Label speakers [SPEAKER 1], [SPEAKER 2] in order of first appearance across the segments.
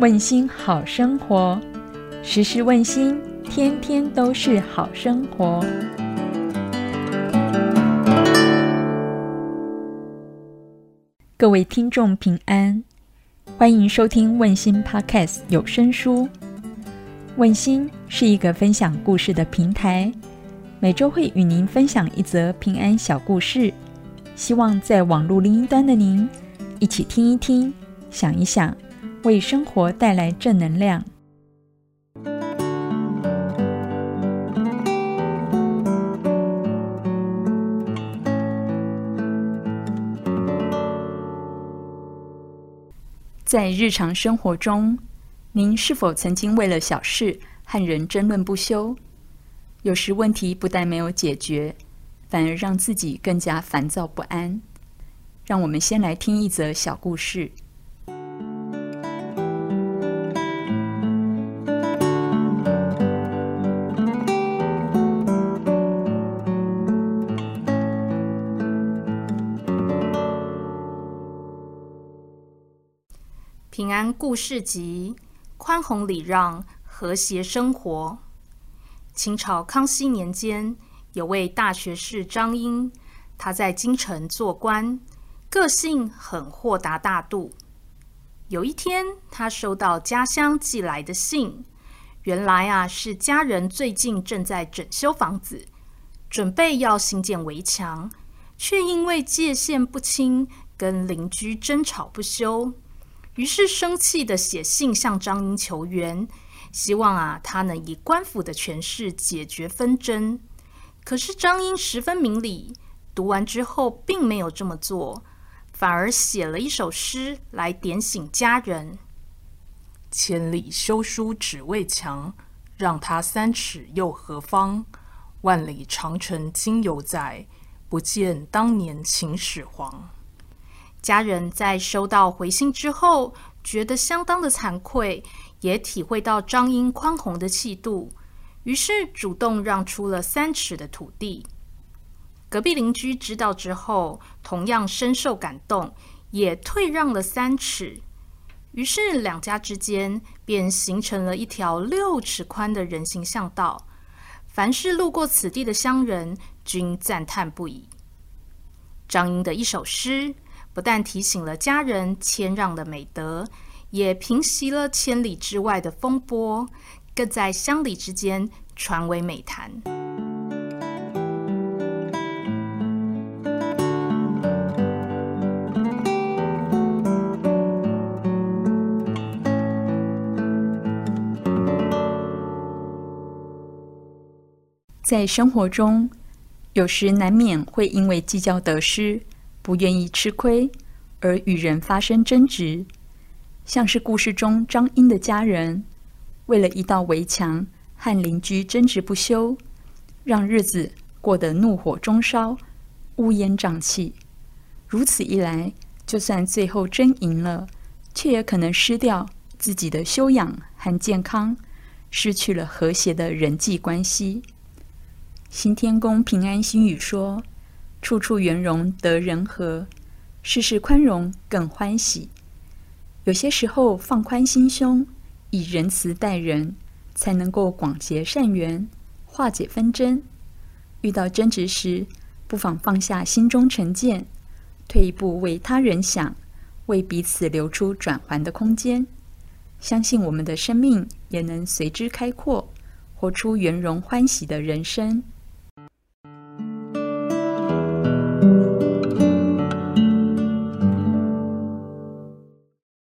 [SPEAKER 1] 问心好生活，时时问心，天天都是好生活。各位听众平安，欢迎收听问心 Podcast 有声书。问心是一个分享故事的平台，每周会与您分享一则平安小故事，希望在网络另一端的您一起听一听，想一想。为生活带来正能量。在日常生活中，您是否曾经为了小事和人争论不休？有时问题不但没有解决，反而让自己更加烦躁不安。让我们先来听一则小故事。
[SPEAKER 2] 平安故事集：宽宏礼让，和谐生活。清朝康熙年间，有位大学士张英，他在京城做官，个性很豁达大度。有一天，他收到家乡寄来的信，原来啊是家人最近正在整修房子，准备要新建围墙，却因为界限不清，跟邻居争吵不休。于是生气的写信向张英求援，希望啊他能以官府的权势解决纷争。可是张英十分明理，读完之后并没有这么做，反而写了一首诗来点醒家人：
[SPEAKER 3] 千里修书只为墙，让他三尺又何妨？万里长城今犹在，不见当年秦始皇。
[SPEAKER 2] 家人在收到回信之后，觉得相当的惭愧，也体会到张英宽宏的气度，于是主动让出了三尺的土地。隔壁邻居知道之后，同样深受感动，也退让了三尺。于是两家之间便形成了一条六尺宽的人行巷道，凡是路过此地的乡人均赞叹不已。张英的一首诗。不但提醒了家人谦让的美德，也平息了千里之外的风波，更在乡里之间传为美谈。
[SPEAKER 1] 在生活中，有时难免会因为计较得失。不愿意吃亏而与人发生争执，像是故事中张英的家人，为了一道围墙和邻居争执不休，让日子过得怒火中烧、乌烟瘴气。如此一来，就算最后争赢了，却也可能失掉自己的修养和健康，失去了和谐的人际关系。新天宫平安心语说。处处圆融得人和，事事宽容更欢喜。有些时候放宽心胸，以仁慈待人，才能够广结善缘，化解纷争。遇到争执时，不妨放下心中成见，退一步为他人想，为彼此留出转圜的空间。相信我们的生命也能随之开阔，活出圆融欢喜的人生。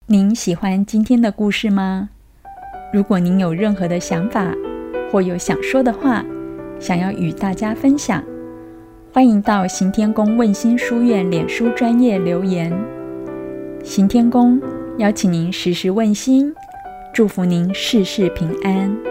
[SPEAKER 1] 您喜欢今天的故事吗？如果您有任何的想法或有想说的话，想要与大家分享，欢迎到行天宫问心书院脸书专业留言。行天宫邀请您时时问心，祝福您事事平安。